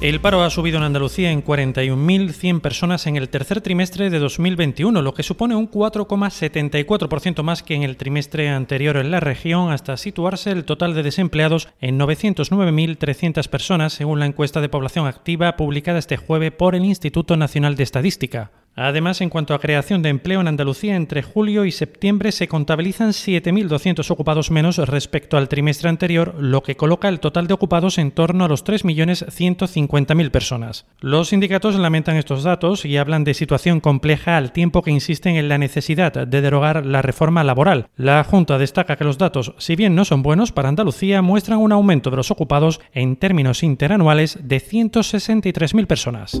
El paro ha subido en Andalucía en 41.100 personas en el tercer trimestre de 2021, lo que supone un 4,74% más que en el trimestre anterior en la región, hasta situarse el total de desempleados en 909.300 personas, según la encuesta de población activa publicada este jueves por el Instituto Nacional de Estadística. Además, en cuanto a creación de empleo en Andalucía, entre julio y septiembre se contabilizan 7.200 ocupados menos respecto al trimestre anterior, lo que coloca el total de ocupados en torno a los 3.150.000 personas. Los sindicatos lamentan estos datos y hablan de situación compleja al tiempo que insisten en la necesidad de derogar la reforma laboral. La Junta destaca que los datos, si bien no son buenos para Andalucía, muestran un aumento de los ocupados en términos interanuales de 163.000 personas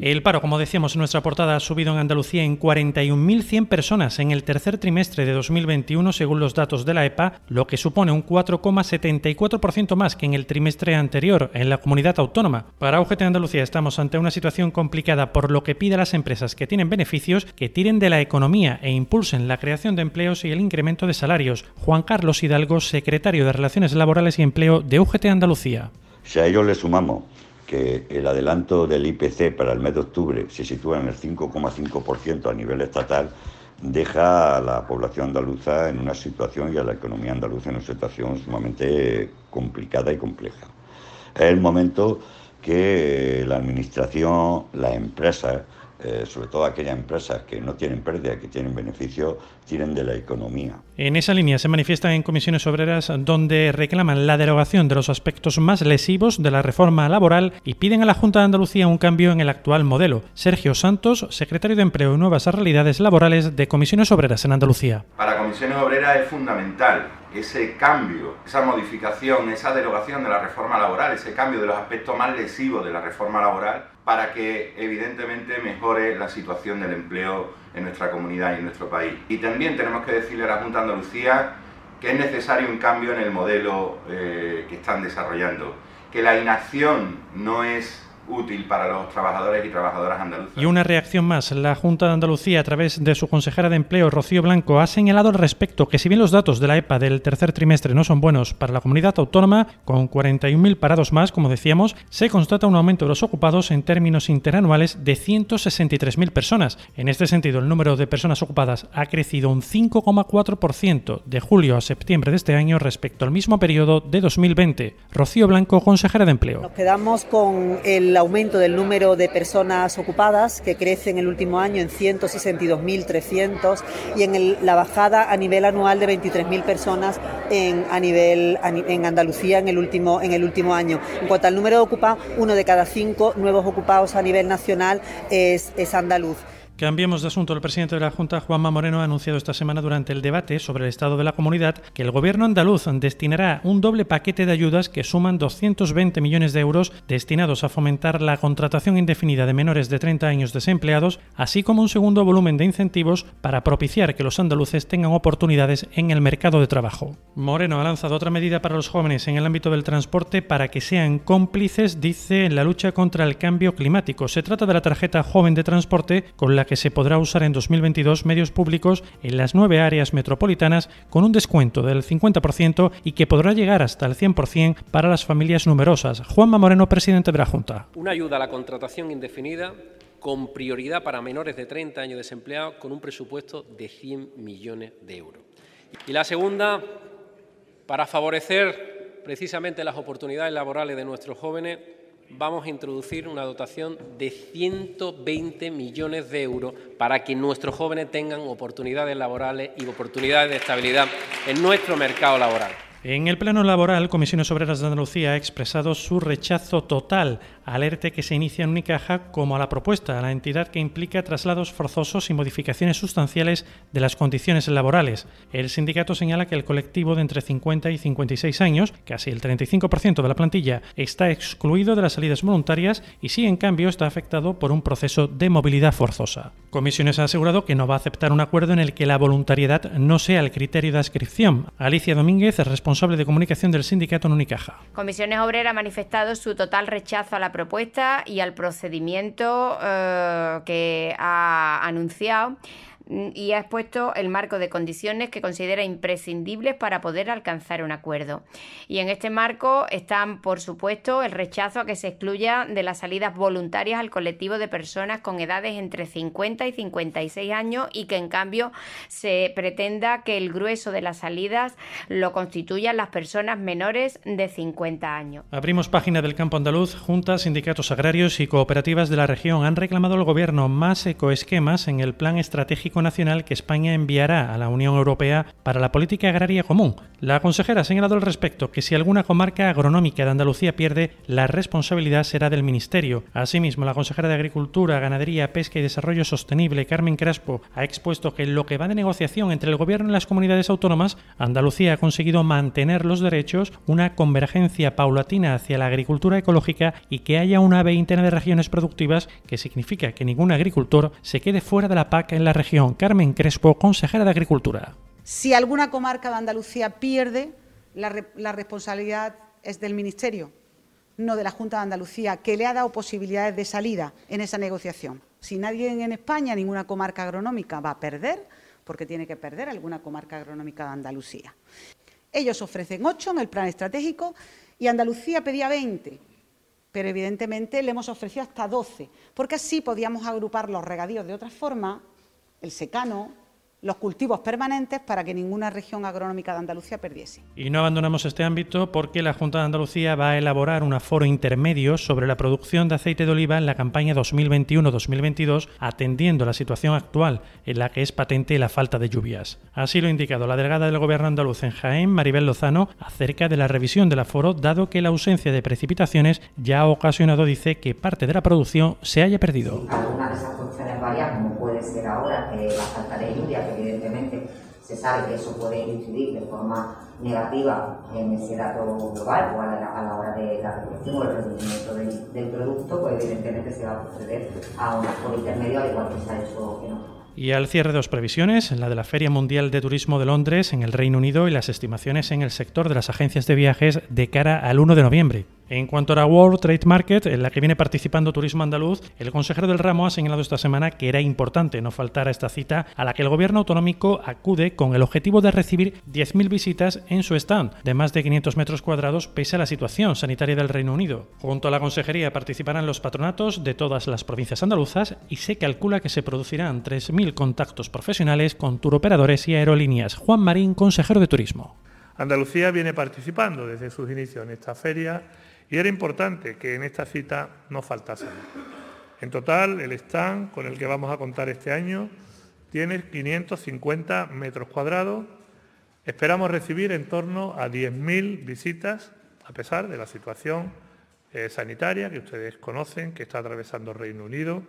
El paro, como decíamos en nuestra portada, ha subido en Andalucía en 41.100 personas en el tercer trimestre de 2021, según los datos de la EPA, lo que supone un 4,74% más que en el trimestre anterior en la comunidad autónoma. Para UGT Andalucía estamos ante una situación complicada, por lo que pide a las empresas que tienen beneficios que tiren de la economía e impulsen la creación de empleos y el incremento de salarios. Juan Carlos Hidalgo, secretario de Relaciones Laborales y Empleo de UGT Andalucía. Si a ello le sumamos que el adelanto del IPC para el mes de octubre se sitúa en el 5,5% a nivel estatal, deja a la población andaluza en una situación y a la economía andaluza en una situación sumamente complicada y compleja. Es el momento que la Administración, las empresas, eh, sobre todo aquellas empresas que no tienen pérdida, que tienen beneficio, tienen de la economía. En esa línea se manifiestan en comisiones obreras donde reclaman la derogación de los aspectos más lesivos de la reforma laboral y piden a la Junta de Andalucía un cambio en el actual modelo. Sergio Santos, secretario de Empleo y Nuevas Realidades Laborales de Comisiones Obreras en Andalucía. Para Comisiones Obreras es fundamental ese cambio, esa modificación, esa derogación de la reforma laboral, ese cambio de los aspectos más lesivos de la reforma laboral para que evidentemente mejore la situación del empleo en nuestra comunidad y en nuestro país. Y también tenemos que decirle a la Junta de Andalucía que es necesario un cambio en el modelo eh, que están desarrollando, que la inacción no es útil para los trabajadores y trabajadoras andaluzas. Y una reacción más. La Junta de Andalucía, a través de su consejera de Empleo, Rocío Blanco, ha señalado al respecto que si bien los datos de la EPA del tercer trimestre no son buenos para la comunidad autónoma, con 41.000 parados más, como decíamos, se constata un aumento de los ocupados en términos interanuales de 163.000 personas. En este sentido, el número de personas ocupadas ha crecido un 5,4% de julio a septiembre de este año respecto al mismo periodo de 2020. Rocío Blanco, consejera de Empleo. Nos quedamos con el aumento del número de personas ocupadas, que crece en el último año en 162.300, y en la bajada a nivel anual de 23.000 personas en, a nivel, en Andalucía en el, último, en el último año. En cuanto al número de ocupados, uno de cada cinco nuevos ocupados a nivel nacional es, es andaluz. Cambiemos de asunto. El presidente de la Junta, Juanma Moreno, ha anunciado esta semana durante el debate sobre el estado de la comunidad que el gobierno andaluz destinará un doble paquete de ayudas que suman 220 millones de euros destinados a fomentar la contratación indefinida de menores de 30 años desempleados, así como un segundo volumen de incentivos para propiciar que los andaluces tengan oportunidades en el mercado de trabajo. Moreno ha lanzado otra medida para los jóvenes en el ámbito del transporte para que sean cómplices, dice, en la lucha contra el cambio climático. Se trata de la tarjeta joven de transporte con la que se podrá usar en 2022 medios públicos en las nueve áreas metropolitanas con un descuento del 50% y que podrá llegar hasta el 100% para las familias numerosas. Juanma Moreno, presidente de la Junta. Una ayuda a la contratación indefinida con prioridad para menores de 30 años desempleados con un presupuesto de 100 millones de euros. Y la segunda, para favorecer precisamente las oportunidades laborales de nuestros jóvenes, vamos a introducir una dotación de 120 millones de euros para que nuestros jóvenes tengan oportunidades laborales y oportunidades de estabilidad en nuestro mercado laboral. En el plano laboral, Comisiones Obreras de Andalucía ha expresado su rechazo total al ERTE que se inicia en Unicaja como a la propuesta, a la entidad que implica traslados forzosos y modificaciones sustanciales de las condiciones laborales. El sindicato señala que el colectivo de entre 50 y 56 años, casi el 35% de la plantilla, está excluido de las salidas voluntarias y sí, en cambio, está afectado por un proceso de movilidad forzosa. Comisiones ha asegurado que no va a aceptar un acuerdo en el que la voluntariedad no sea el criterio de inscripción. Alicia Domínguez, responsable de comunicación del sindicato en Unicaja. Comisiones Obreras ha manifestado su total rechazo a la propuesta y al procedimiento eh, que ha anunciado y ha expuesto el marco de condiciones que considera imprescindibles para poder alcanzar un acuerdo. Y en este marco están, por supuesto, el rechazo a que se excluya de las salidas voluntarias al colectivo de personas con edades entre 50 y 56 años y que en cambio se pretenda que el grueso de las salidas lo constituyan las personas menores de 50 años. Abrimos página del campo andaluz. Juntas, sindicatos agrarios y cooperativas de la región han reclamado al gobierno más ecoesquemas en el plan estratégico nacional que España enviará a la Unión Europea para la política agraria común. La consejera ha señalado al respecto que si alguna comarca agronómica de Andalucía pierde, la responsabilidad será del Ministerio. Asimismo, la consejera de Agricultura, Ganadería, Pesca y Desarrollo Sostenible, Carmen Crespo, ha expuesto que en lo que va de negociación entre el Gobierno y las comunidades autónomas, Andalucía ha conseguido mantener los derechos, una convergencia paulatina hacia la agricultura ecológica y que haya una veintena de regiones productivas, que significa que ningún agricultor se quede fuera de la PAC en la región. Carmen Crespo, consejera de Agricultura. Si alguna comarca de Andalucía pierde, la, responsabilidad es del Ministerio, no de la Junta de Andalucía, que le ha dado posibilidades de salida en esa negociación. Si nadie en España, ninguna comarca agronómica va a perder, porque tiene que perder alguna comarca agronómica de Andalucía. Ellos ofrecen ocho en el plan estratégico y Andalucía pedía 20, pero evidentemente le hemos ofrecido hasta 12, porque así podíamos agrupar los regadíos de otra forma el secano, los cultivos permanentes para que ninguna región agronómica de Andalucía perdiese. Y no abandonamos este ámbito porque la Junta de Andalucía va a elaborar un aforo intermedio sobre la producción de aceite de oliva en la campaña 2021-2022, atendiendo la situación actual en la que es patente la falta de lluvias. Así lo ha indicado la delegada del Gobierno andaluz en Jaén, Maribel Lozano, acerca de la revisión del aforo, dado que la ausencia de precipitaciones ya ha ocasionado, dice, que parte de la producción se haya perdido como puede ser ahora, que la falta de lluvia, que evidentemente se sabe que eso puede incidir de forma negativa en ese dato global o a la, hora de la o el rendimiento del, producto, pues evidentemente se va a proceder a un foro intermedio, al igual que se ha hecho y al cierre dos previsiones, la de la Feria Mundial de Turismo de Londres en el Reino Unido y las estimaciones en el sector de las agencias de viajes de cara al 1 de noviembre. En cuanto a la World Trade Market, en la que viene participando Turismo Andaluz, el consejero del ramo ha señalado esta semana que era importante no faltar a esta cita a la que el gobierno autonómico acude con el objetivo de recibir 10.000 visitas en su stand de más de 500 metros cuadrados pese a la situación sanitaria del Reino Unido. Junto a la consejería participarán los patronatos de todas las provincias andaluzas y se calcula que se producirán 3.000 contactos profesionales con turoperadores y aerolíneas. Juan Marín, consejero de Turismo. Andalucía viene participando desde sus inicios en esta feria y era importante que en esta cita no faltasen. En total, el stand con el que vamos a contar este año tiene 550 metros cuadrados. Esperamos recibir en torno a 10.000 visitas, a pesar de la situación eh, sanitaria que ustedes conocen, que está atravesando Reino Unido.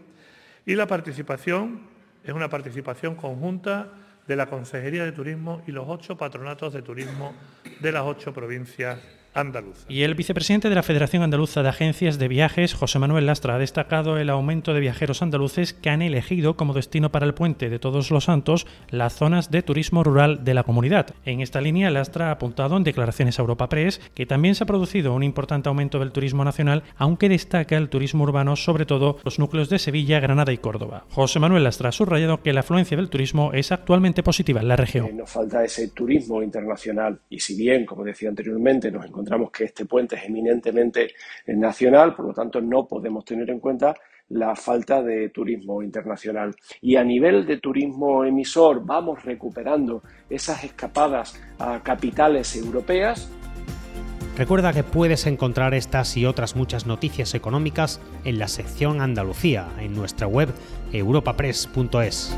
Y la participación es una participación conjunta de la Consejería de Turismo y los ocho patronatos de turismo de las ocho provincias y el vicepresidente de la Federación Andaluza de Agencias de Viajes, José Manuel Lastra, ha destacado el aumento de viajeros andaluces que han elegido como destino para el puente de Todos los Santos las zonas de turismo rural de la comunidad. En esta línea, Lastra ha apuntado en declaraciones a Europa Press que también se ha producido un importante aumento del turismo nacional, aunque destaca el turismo urbano, sobre todo los núcleos de Sevilla, Granada y Córdoba. José Manuel Lastra ha subrayado que la afluencia del turismo es actualmente positiva en la región. Eh, nos falta ese turismo internacional y si bien, como decía anteriormente, nos encontramos que este puente es eminentemente nacional, por lo tanto no podemos tener en cuenta la falta de turismo internacional. Y a nivel de turismo emisor vamos recuperando esas escapadas a capitales europeas. Recuerda que puedes encontrar estas y otras muchas noticias económicas en la sección Andalucía en nuestra web europapress.es.